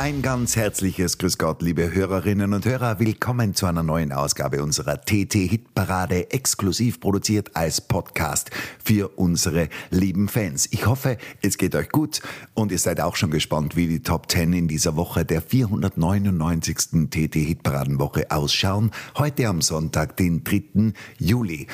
Ein ganz herzliches Grüß Gott, liebe Hörerinnen und Hörer. Willkommen zu einer neuen Ausgabe unserer TT-Hitparade, exklusiv produziert als Podcast für unsere lieben Fans. Ich hoffe, es geht euch gut und ihr seid auch schon gespannt, wie die Top 10 in dieser Woche der 499. TT-Hitparadenwoche ausschauen. Heute am Sonntag, den 3. Juli.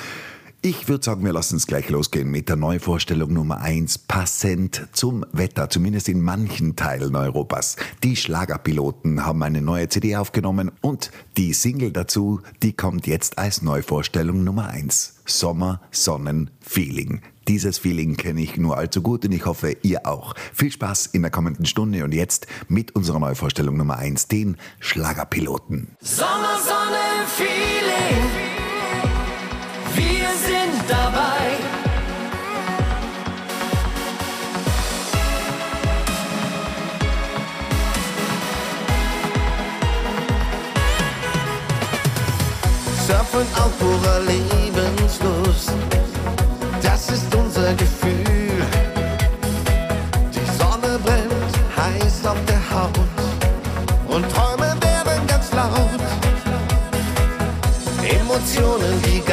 Ich würde sagen, wir lassen es gleich losgehen mit der Neuvorstellung Nummer 1, passend zum Wetter, zumindest in manchen Teilen Europas. Die Schlagerpiloten haben eine neue CD aufgenommen und die Single dazu, die kommt jetzt als Neuvorstellung Nummer 1. Sommer, Sonnen, Feeling. Dieses Feeling kenne ich nur allzu gut und ich hoffe, ihr auch. Viel Spaß in der kommenden Stunde und jetzt mit unserer Neuvorstellung Nummer 1, den Schlagerpiloten. Sommer, Sonne, Feeling. Surfen auf purer Lebenslust, das ist unser Gefühl. Die Sonne brennt heiß auf der Haut und Träume werden ganz laut. Emotionen die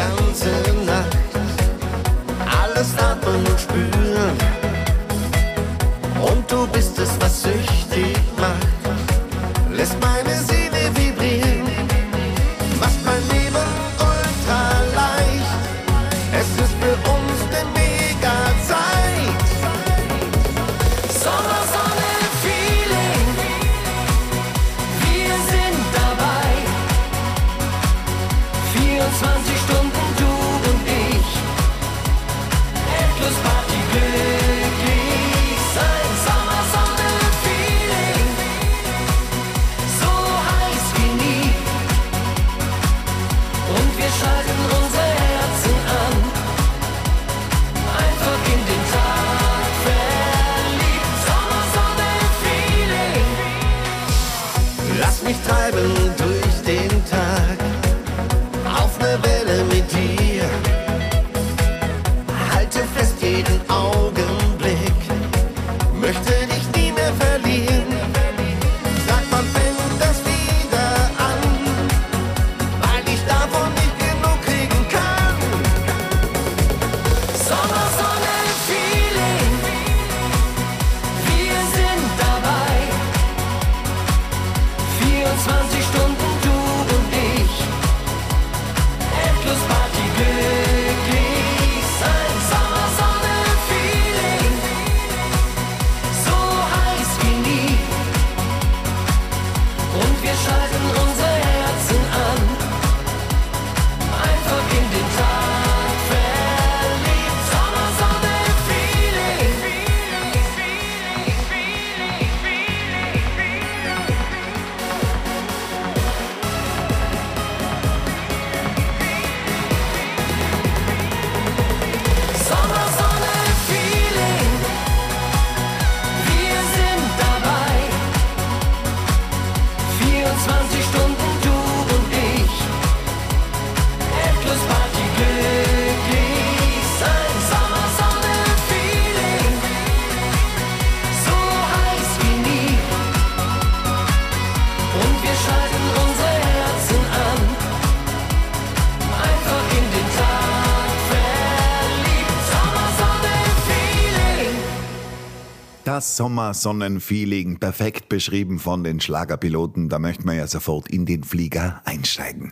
Sommersonnenfeeling, perfekt beschrieben von den Schlagerpiloten, da möchte man ja sofort in den Flieger einsteigen.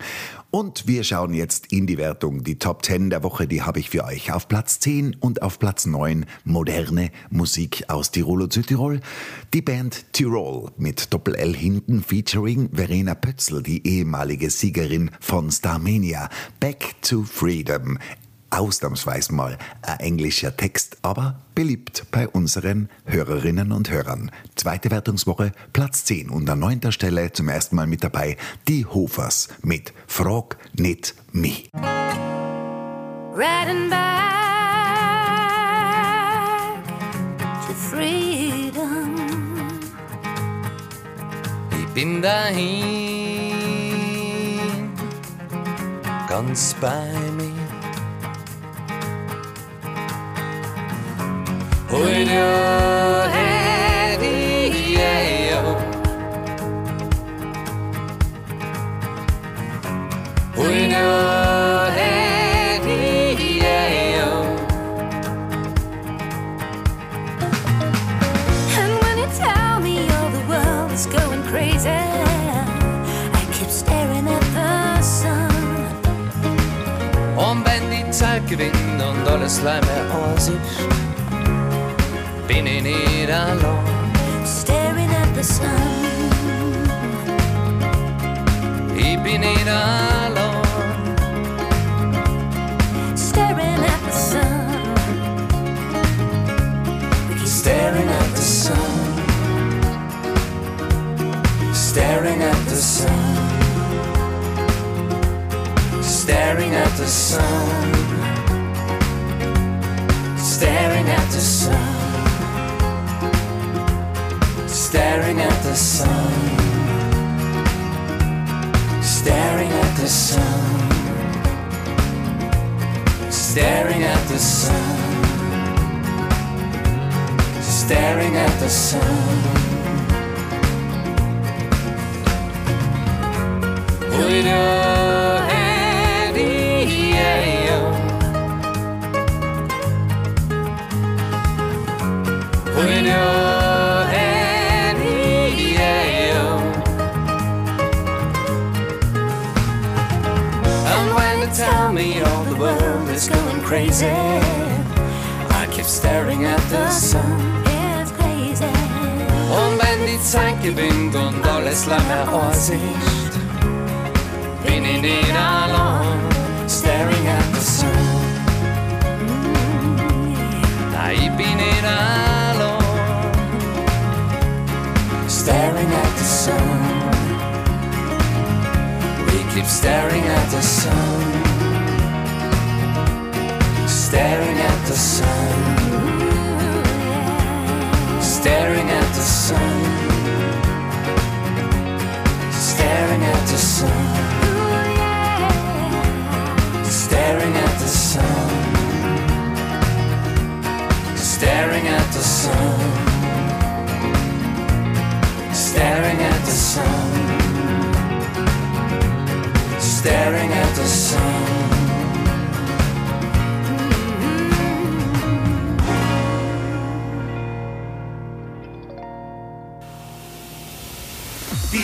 Und wir schauen jetzt in die Wertung. Die Top 10 der Woche, die habe ich für euch. Auf Platz 10 und auf Platz 9 moderne Musik aus Tirol und Südtirol. Die Band Tirol mit Doppel-L hinten featuring Verena Pötzl, die ehemalige Siegerin von Starmania. Back to Freedom. Ausnahmsweise mal ein englischer Text, aber beliebt bei unseren Hörerinnen und Hörern. Zweite Wertungswoche, Platz 10 und an neunter Stelle zum ersten Mal mit dabei die Hofers mit Frag nicht mich. riding back to freedom. Ich bin dahin, ganz bei mir. Head, yeah, oh. Hold your head, yeah, oh. And when you tell me all the world is going crazy, I keep staring at the sun. Und wenn die Zeit gewinnt und alles bin ich nicht allein. Staring at the sun. Ich bin nicht allein. Staring at the sun. We keep Staring at the sun. Staring at the sun. Staring at the sun. Staring at the sun. Staring at the sun. Staring at the sun. Staring at the sun. Staring at the sun. With your crazy, I keep staring at the sun. It's crazy. Und wenn die Zeit gewinnt und alles lange Aussicht, bin ich nicht allein. Staring at the sun. Nein, ich bin nicht allein. Staring at the sun. We keep staring at the sun. Staring at the sun. Staring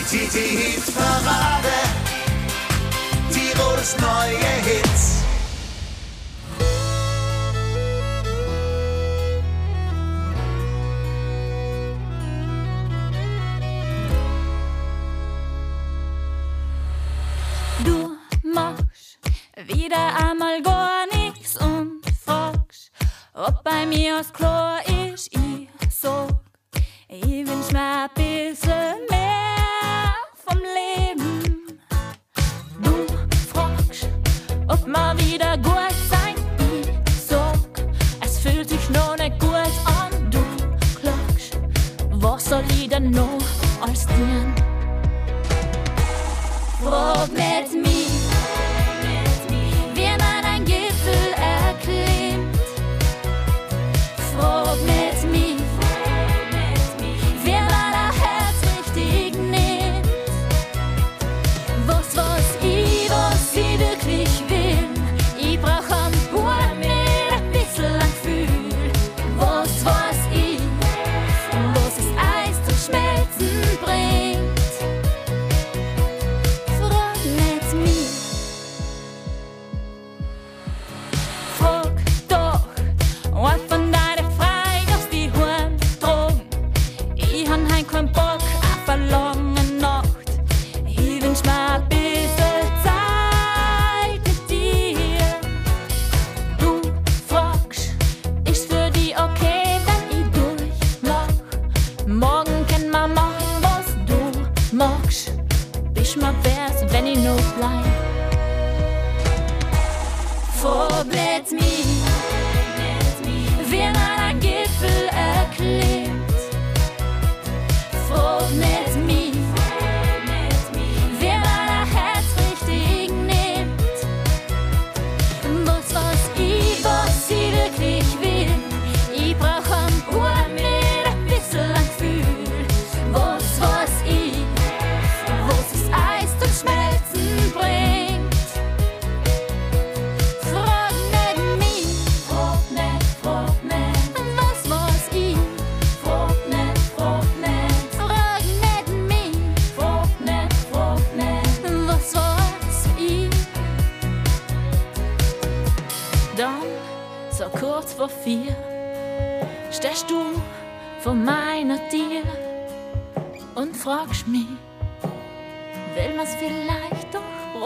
Die TT-Hit-Parade. Tirols neue Hits. Du machst wieder einmal gar nichts und fragst, ob bei mir das klar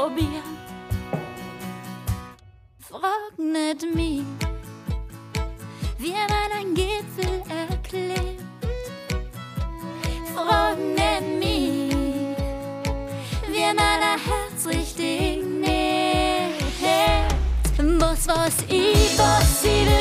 probieren? Frag nicht mich, wie man ein Gipfel erklimmt. Frag nicht mich, wie man ein Herz richtig nimmt. Was was ich, was ich wirklich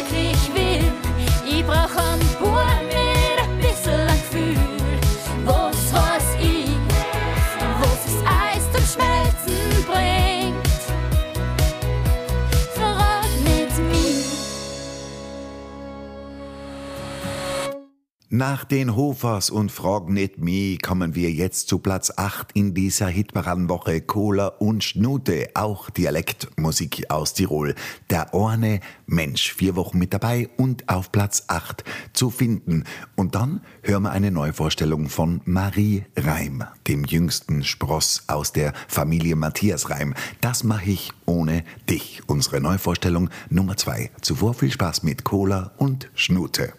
Nach den Hofers und Frag nicht me kommen wir jetzt zu Platz 8 in dieser Hitparadenwoche Cola und Schnute, auch Dialektmusik aus Tirol. Der Orne Mensch, vier Wochen mit dabei und auf Platz 8 zu finden. Und dann hören wir eine Neuvorstellung von Marie Reim, dem jüngsten Spross aus der Familie Matthias Reim. Das mache ich ohne dich. Unsere Neuvorstellung Nummer 2. Zuvor viel Spaß mit Cola und Schnute.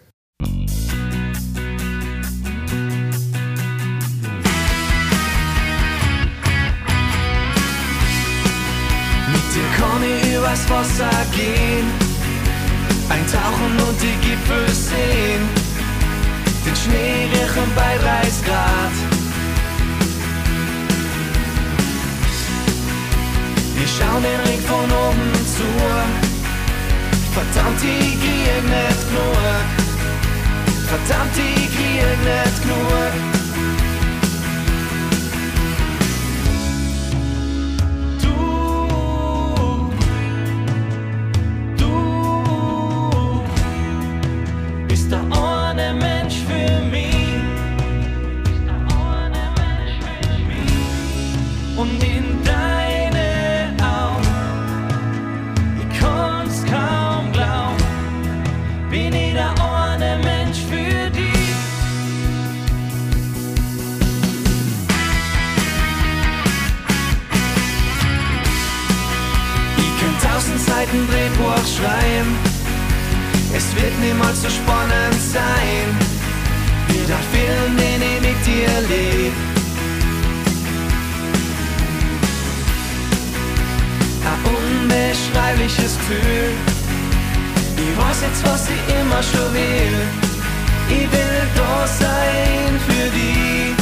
Übers Wasser gehen, eintauchen und die Gipfel sehen, den Schnee riechen bei 30 Grad. Wir schauen den Ring von oben zu, verdammt, ich krieg nicht genug, verdammt, ich krieg nicht genug. Drehbuch schreiben. Es wird niemals so spannend sein, wie der Film, den ich mit dir leb. Ein unbeschreibliches Gefühl. Ich weiß jetzt, was ich immer schon will. Ich will da sein für dich.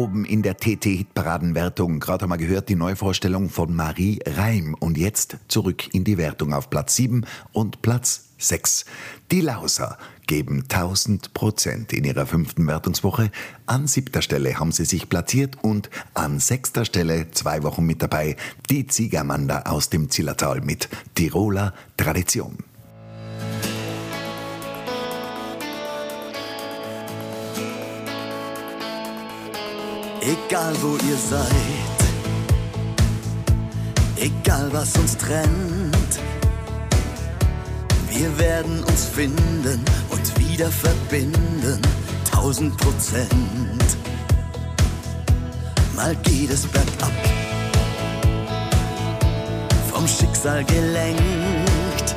oben in der TT-Hitparadenwertung. Gerade haben wir gehört, die Neuvorstellung von Marie Reim. Und jetzt zurück in die Wertung auf Platz 7 und Platz 6. Die Lauser geben 1000 Prozent in ihrer fünften Wertungswoche. An siebter Stelle haben sie sich platziert und an sechster Stelle zwei Wochen mit dabei die Ziegermander aus dem Zillertal mit Tiroler Tradition. egal wo ihr seid, egal was uns trennt, wir werden uns finden und wieder verbinden, tausend Prozent. Mal geht es bergab, vom Schicksal gelenkt.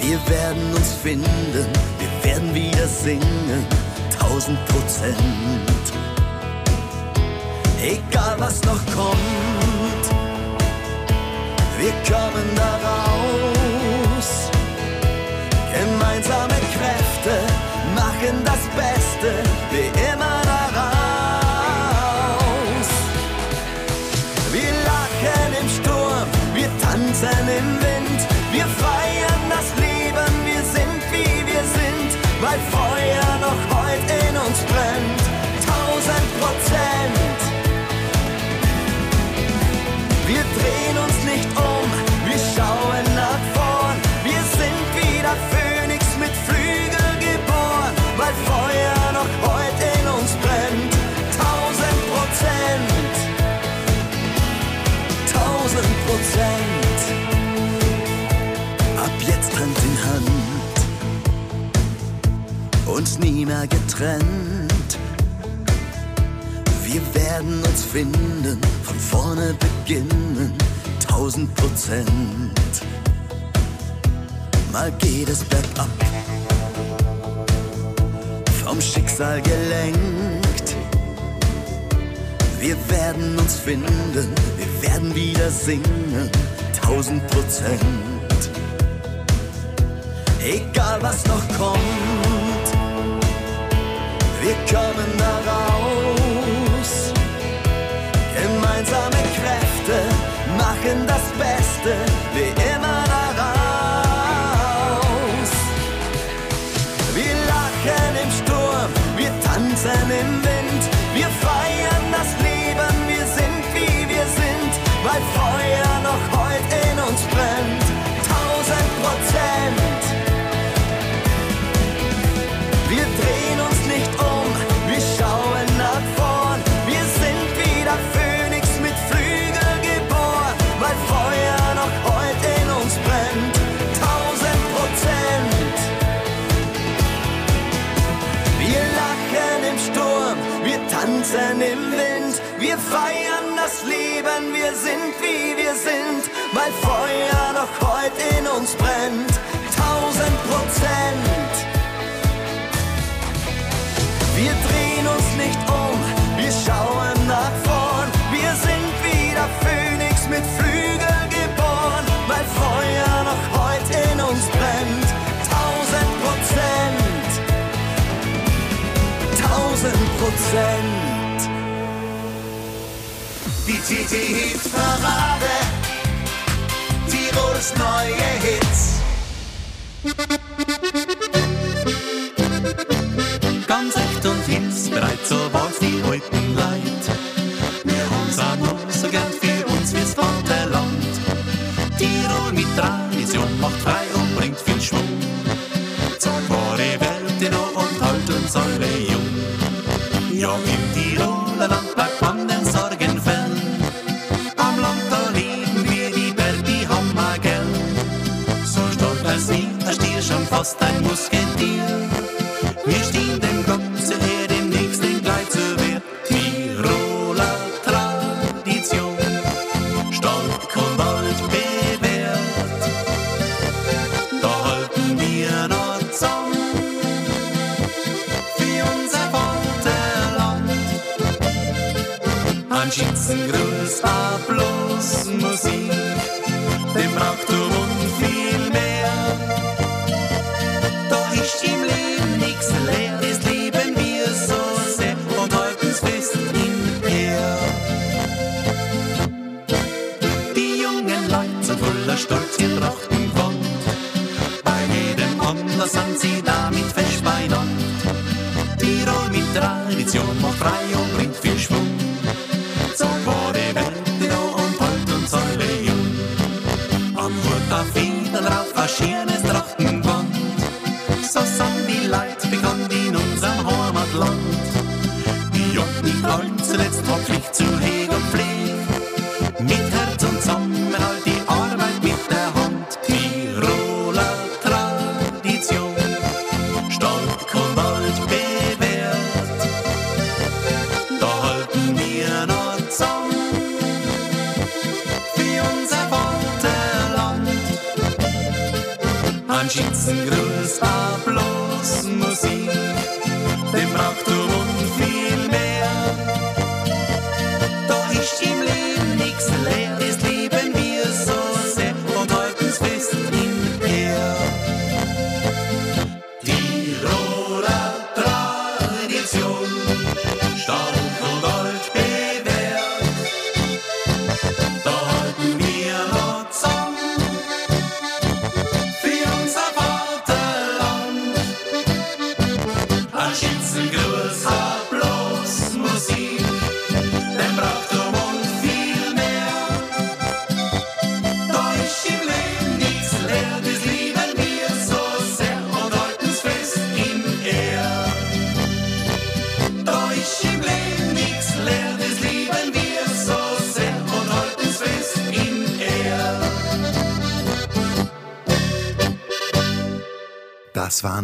Wir werden uns finden, wir werden wieder singen, tausend Prozent egal was noch kommt. Wir kommen daraus. Gemeinsame Kräfte machen das Beste. Wir uns nie mehr getrennt. Wir werden uns finden, von vorne beginnen, tausend Prozent. Mal geht es bergab, vom Schicksal gelenkt. Wir werden uns finden, wir werden wieder singen, tausend Prozent. Egal was noch kommt wir kommen da. Gemeinsame Kräfte machen das Beste wir feiern das Leben, wir sind wie wir sind, weil Feuer noch heute in uns brennt. Tausend Prozent. Wir drehen uns nicht um, wir schauen nach vorn. Wir sind wieder Phönix mit Flügel geboren, weil Feuer noch heute in uns brennt. Tausend Prozent, tausend Prozent. TT-Hit-Parade, Tirols neue Hits. Ganz echt und hilfsbereit, so war's die alten Leid. Wir haben's auch noch so gern für uns wie's Vaterland. Tirol mit Tradition macht frei und bringt viel Schwung. Zeigt wahre Welt noch und halt uns alle jung. Ja, im Ein Schützengruß, Applaus, Musik, Conscience and go.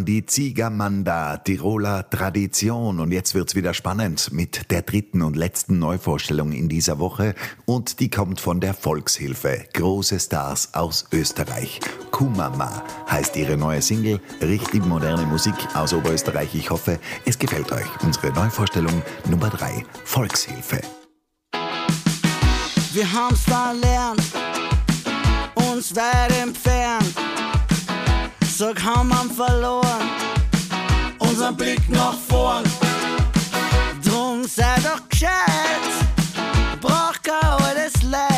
Waren die Ziegermanda, Tiroler Tradition. Und jetzt wird's wieder spannend mit der dritten und letzten Neuvorstellung in dieser Woche. Und die kommt von der Volkshilfe. Große Stars aus Österreich. Kumama heißt ihre neue Single. Richtig moderne Musik aus Oberösterreich. Ich hoffe, es gefällt euch. Unsere Neuvorstellung Nummer drei. Volkshilfe. Wir haben's verlernt, uns weit entfernt. Sag, haben wir verloren, unseren Blick nach vorn. Drum sei doch gescheit, braucht kein altes Leid.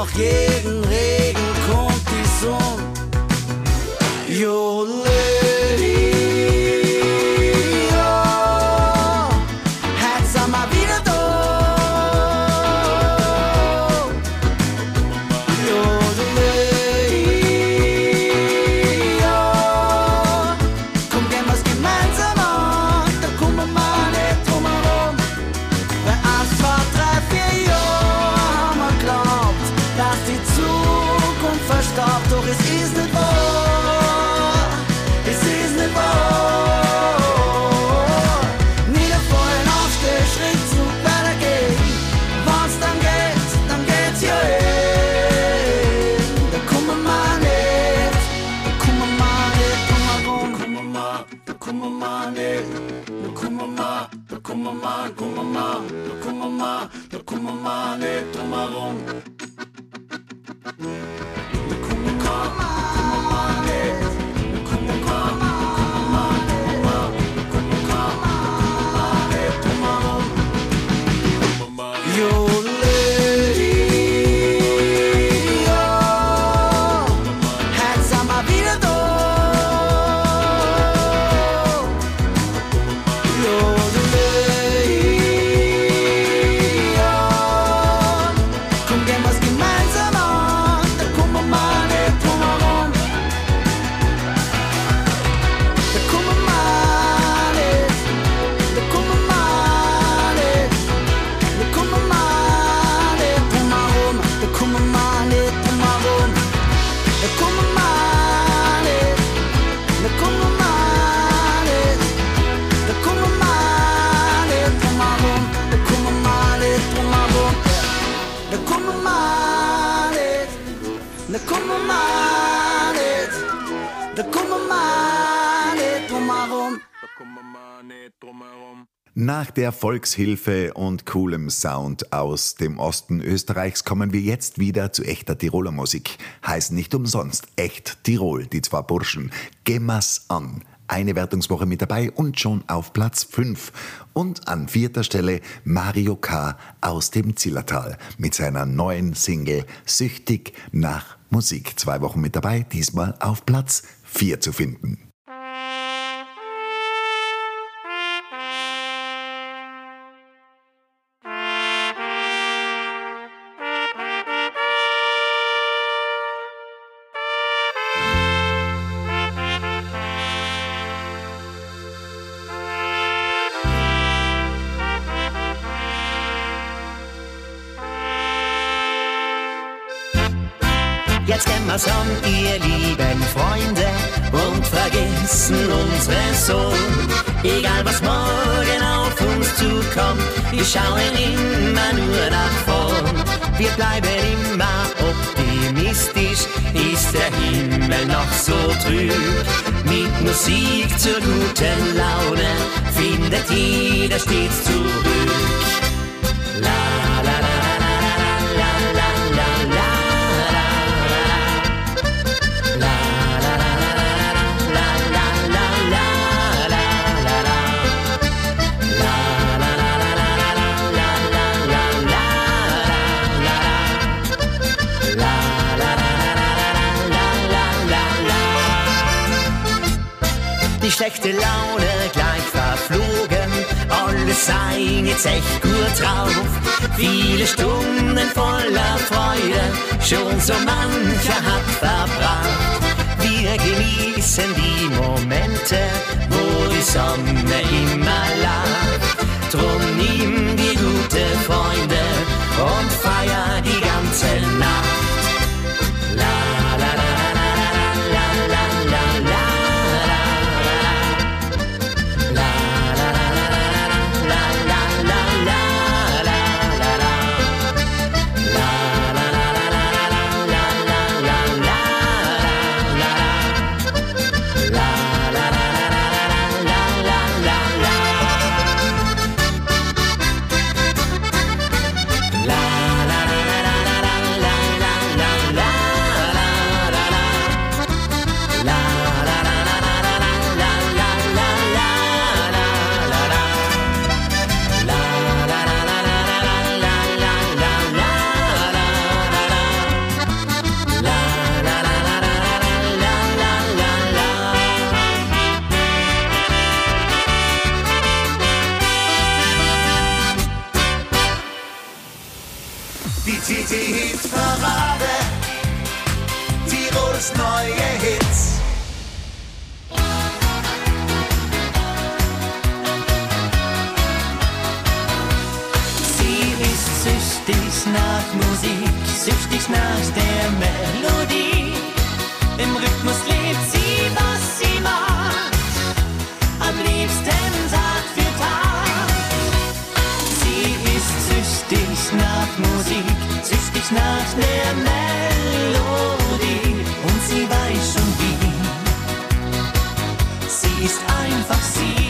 Nach jedem Regen kommt die Sonne. Wir, da kommen wir, kommen wir, Nach der Volkshilfe und coolem Sound aus dem Osten Österreichs kommen wir jetzt wieder zu echter Tiroler Musik. Heißt nicht umsonst echt Tirol, die zwei Burschen. Gemmas an. Eine Wertungswoche mit dabei und schon auf Platz 5. Und an vierter Stelle Mario K. aus dem Zillertal mit seiner neuen Single Süchtig nach Musik. Zwei Wochen mit dabei, diesmal auf Platz 4 zu finden. die Momente, wo die Sonne immer lacht. Drum nie dich nach Musik, süchtig nach der Melodie und sie weiß schon wie. Sie ist einfach sie.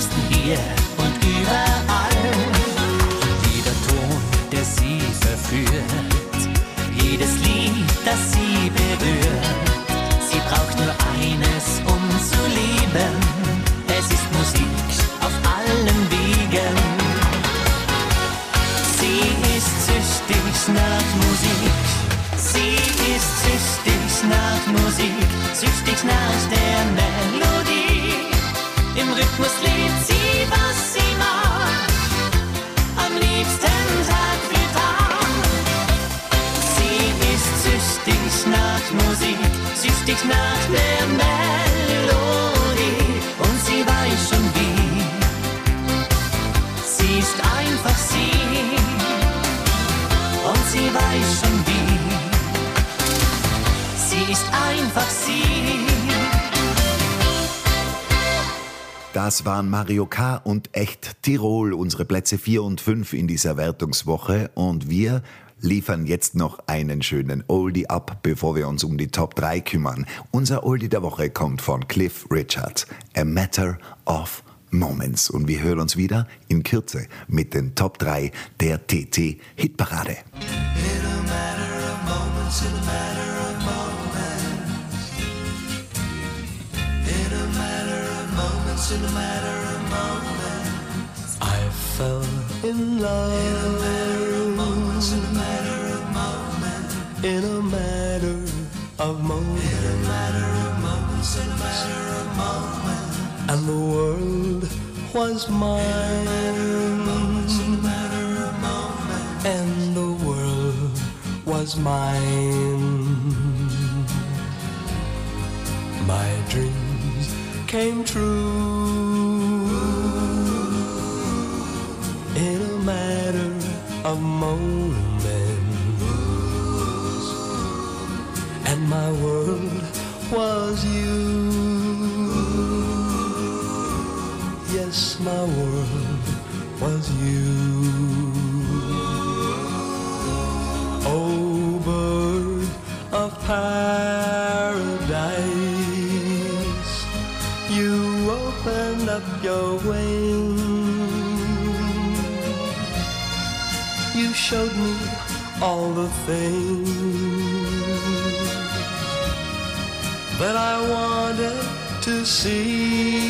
liebsten hier und überall. Jeder Ton, der sie verführt, jedes Lied, das sie berührt, sie braucht nur eine Das waren Mario K. und Echt Tirol, unsere Plätze 4 und 5 in dieser Wertungswoche. Und wir liefern jetzt noch einen schönen Oldie ab, bevor wir uns um die Top 3 kümmern. Unser Oldie der Woche kommt von Cliff Richard. A Matter of Moments. Und wir hören uns wieder in Kürze mit den Top 3 der TT Hitparade. I fell in love. In a matter of moments, in a matter of moments, in a matter of moments, in a matter of moments, in a matter of moments, and the world was mine, in a matter of moments, and the world was mine. My dreams came true paradise, you opened up your wings. You showed me all the things that I wanted to see.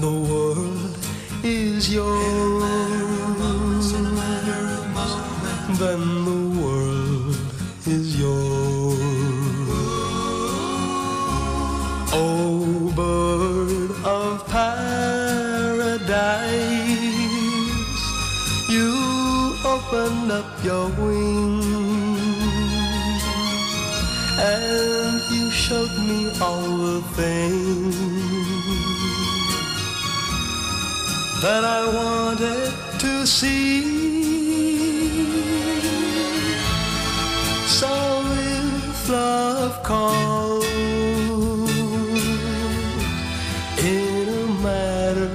The world is yours. Then the world is yours. Oh, bird of paradise, you opened up your wings and you showed me all the things that I wanted to see. So if love calls in a matter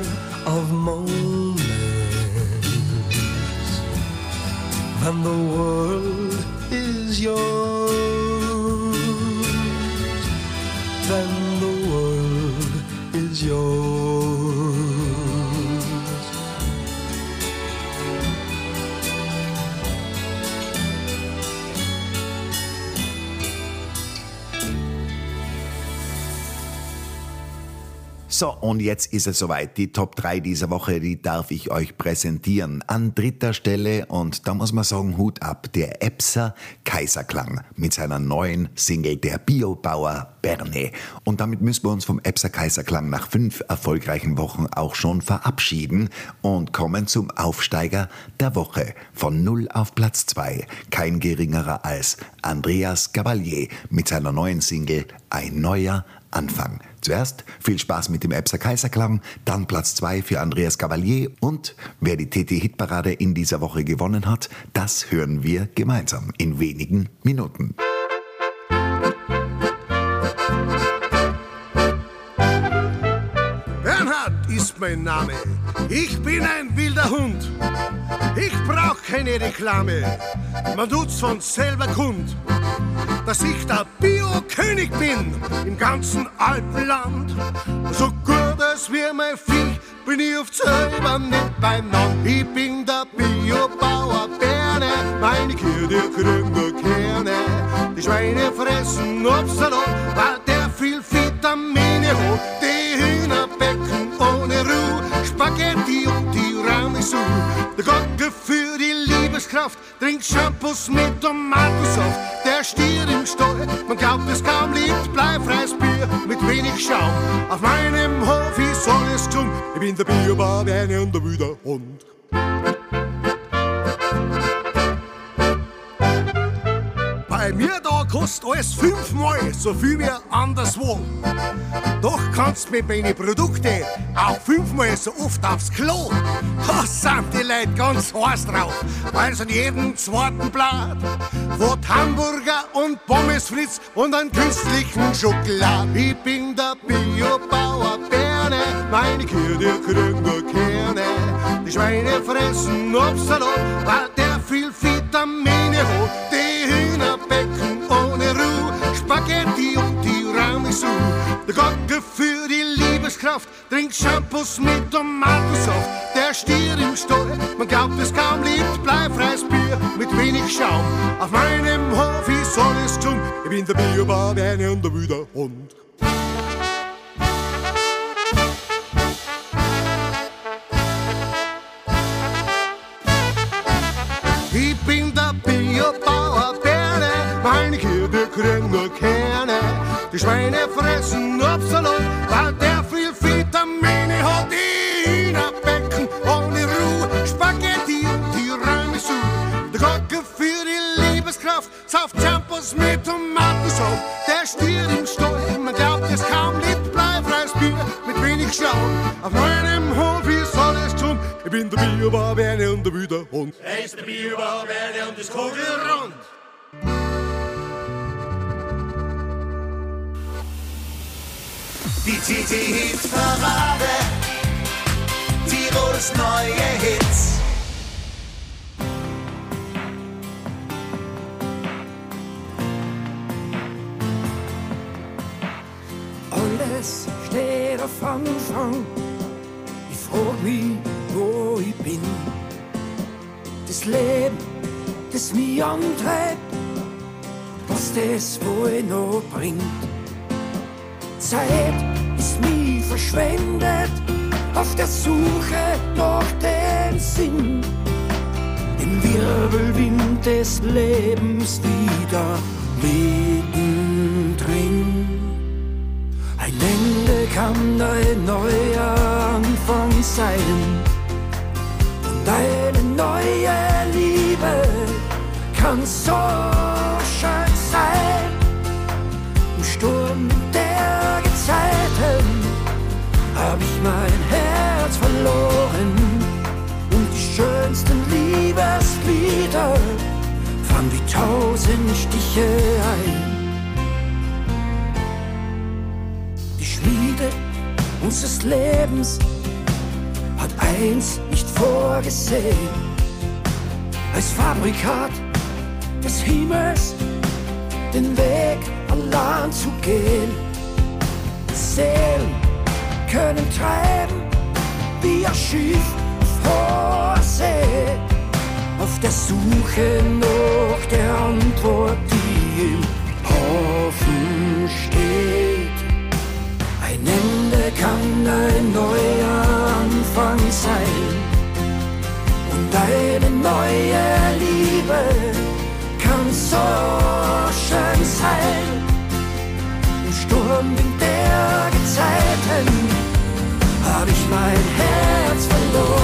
of moments, then the So, und jetzt ist es soweit. Die Top 3 dieser Woche, die darf ich euch präsentieren. An dritter Stelle, und da muss man sagen, Hut ab, der Epser Kaiserklang mit seiner neuen Single Der Biobauer Berne. Und damit müssen wir uns vom Epser Kaiserklang nach fünf erfolgreichen Wochen auch schon verabschieden und kommen zum Aufsteiger der Woche. Von 0 auf Platz 2. Kein geringerer als Andreas Gavalier mit seiner neuen Single Ein neuer Anfang. Zuerst viel Spaß mit dem Epser Kaiserklang, dann Platz 2 für Andreas Cavalier und wer die TT-Hitparade in dieser Woche gewonnen hat, das hören wir gemeinsam in wenigen Minuten. Bernhard ist mein Name. Ich bin ein wilder Hund. Ich brauch keine Reklame. Man tut's von selber kund, dass ich der Bio-König bin im ganzen Alpenland. So gut als wie mein Vieh bin ich oft selber nicht beieinander. Ich bin der Biobauer Berne, meine Kühe, die nur Kerne. Die Schweine fressen Obstsalat, weil der viel Vitamine hat. Die Hühner becken ohne Ruhe, Spaghetti und Tiramisu. Der Gott für die Liebeskraft trinkt Shampoos mit Tomatensaft. Der Stier im Stall, man glaubt es kaum, liebt bleifreies Bier mit wenig Schaum. Auf meinem Hof ist alles gesund, ich bin der Biobar, Werner und der Wüder Hund. Bei mir da kostet alles fünfmal so viel wie anderswo. Doch kannst mit meine Produkte auch fünfmal so oft aufs Klo. Da sind die Leute ganz heiß drauf, weil sie an jedem zweiten Blatt wo Hamburger und Pommes Fritz und einen künstlichen Schokolade. Ich bin der Biobauer Berne, meine kriegen nur Kerne. Die Schweine fressen Obstsalat, weil der viel Vitamine hat. Shampoos mit Tomatensaft. Der Stier im Stall, man glaubt es kaum, liebt bleifreies Bier mit wenig Schaum. Auf meinem Hof ist alles tun, ich bin der Biobauer, Werner und der Wüder Hund. Ich bin der Biobauer Berne, meine Kühe, kriegen nur Kerne. Die Schweine fressen Obstsalat, weil der Shampoos mit Tomatensaft. Der Stier im Stall, man glaubt es kaum, liebt bleifreies Bier mit wenig Schaum. Auf meinem Hof ist alles tun, ich bin der Biobauer Werner und der Wüder Hund. Er ist der Biobauer Werner und das Kugelrund. Die TT-Hit-Parade, Tirols neue Hits. Alles steht auf Anfang. Ich frag mich, wo ich bin. Das Leben, das mich antreibt, was das wohl noch bringt. Zeit ist nie verschwendet auf der Suche nach dem Sinn. Im Wirbelwind des Lebens wieder mittendrin. Kann ein neuer Anfang sein. Und eine neue Liebe kann so schön sein. Im Sturm der Gezeiten hab ich mein Herz verloren. Und die schönsten Liebeslieder fangen wie tausend Stiche ein. Unseres Lebens hat eins nicht vorgesehen. Als Fabrikat des Himmels den Weg allein zu gehen. Seelen können treiben wie ein Schiff auf hoher See, auf der Suche nach der Antwort, die im Hafen steht. Kann ein neuer Anfang sein und eine neue Liebe kann so schön sein. Im Sturmwind der Gezeiten hab ich mein Herz verloren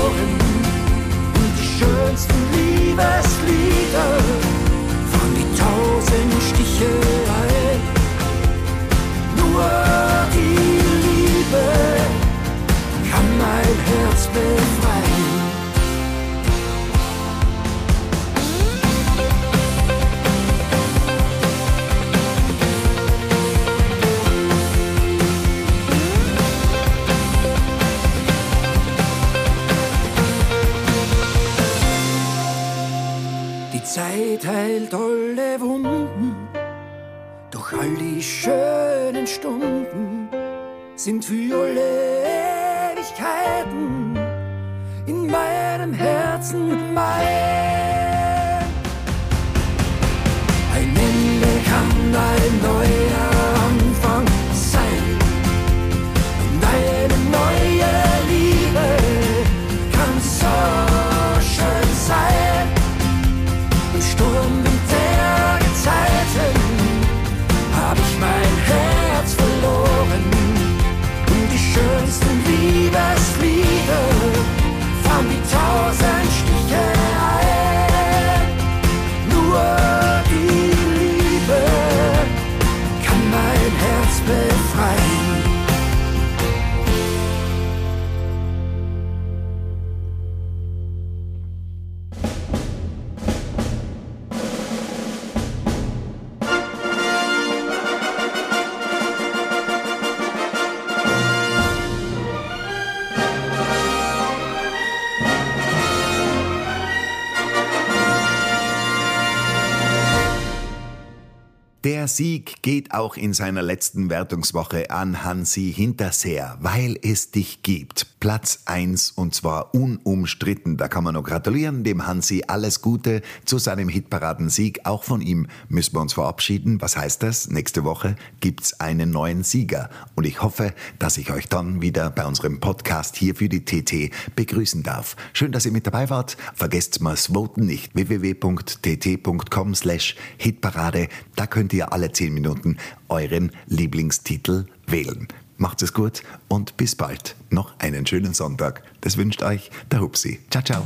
Sieg geht auch in seiner letzten Wertungswoche an Hansi Hinterseer, weil es dich gibt. Platz 1 und zwar unumstritten. Da kann man nur gratulieren dem Hansi. Alles Gute zu seinem Hitparadensieg. Auch von ihm müssen wir uns verabschieden. Was heißt das? Nächste Woche gibt's einen neuen Sieger. Und ich hoffe, dass ich euch dann wieder bei unserem Podcast hier für die TT begrüßen darf. Schön, dass ihr mit dabei wart. Vergesst mal's Voten nicht. www.tt.com slash Hitparade. Da könnt ihr alle 10 Minuten euren Lieblingstitel wählen. Macht's es gut und bis bald. Noch einen schönen Sonntag. Das wünscht euch der Hupsi. Ciao, ciao.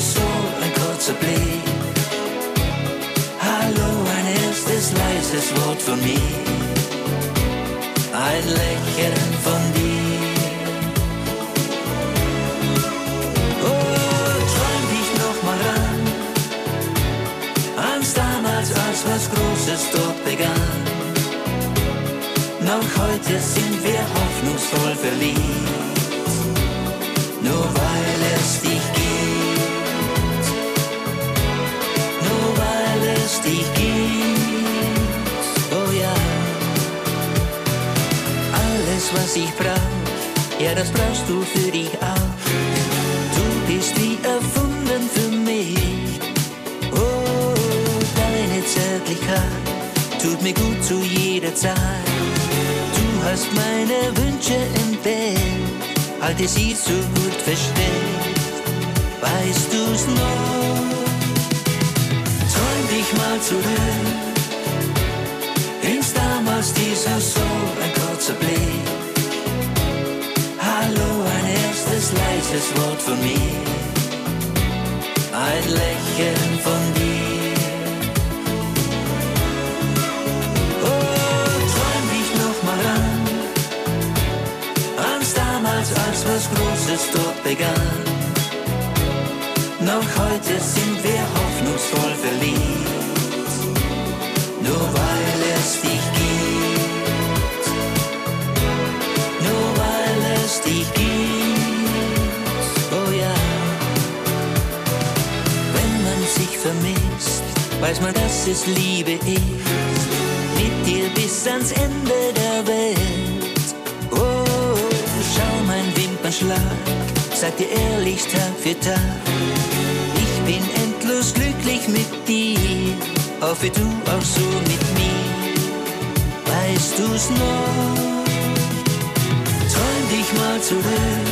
So ein kurzer Blick. Hallo, ein erstes leises Wort von mir, ein Lächeln von dir. Oh, träum dich noch mal ran, ans damals, als was Großes dort begann. Noch heute sind wir hoffnungsvoll verliebt, Alles, was ich brauch, ja, das brauchst du für dich auch. Du bist wie erfunden für mich, oh, deine Zärtlichkeit tut mir gut zu jeder Zeit. Du hast meine Wünsche entdeckt, halte sie so gut versteckt. Weißt du's noch? Träum dich mal zurück, ins damals dieser so ein kurzer Blick. Leises Wort von mir, ein Lächeln von dir. Oh, träum dich noch mal ran, ans damals, als was Großes dort begann. Noch heute sind wir hoffnungsvoll verliebt, nur weil es dich gibt, weiß man, dass es Liebe ist mit dir bis ans Ende der Welt. Oh, schau mein Wimpernschlag, sag dir ehrlich Tag für Tag. Ich bin endlos glücklich mit dir, hoffe du auch so mit mir. Weißt du's noch? Träum dich mal zurück,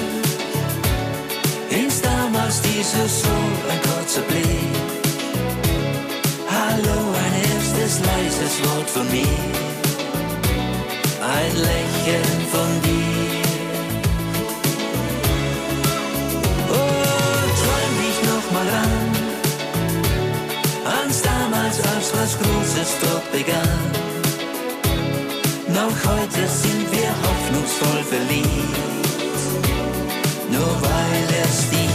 ins damals dieser so ein kurzer Blick. Jedes leises Wort von mir, ein Lächeln von dir. Oh, träum dich nochmal an, ans damals, als was Großes dort begann. Noch heute sind wir hoffnungsvoll verliebt, nur weil es dir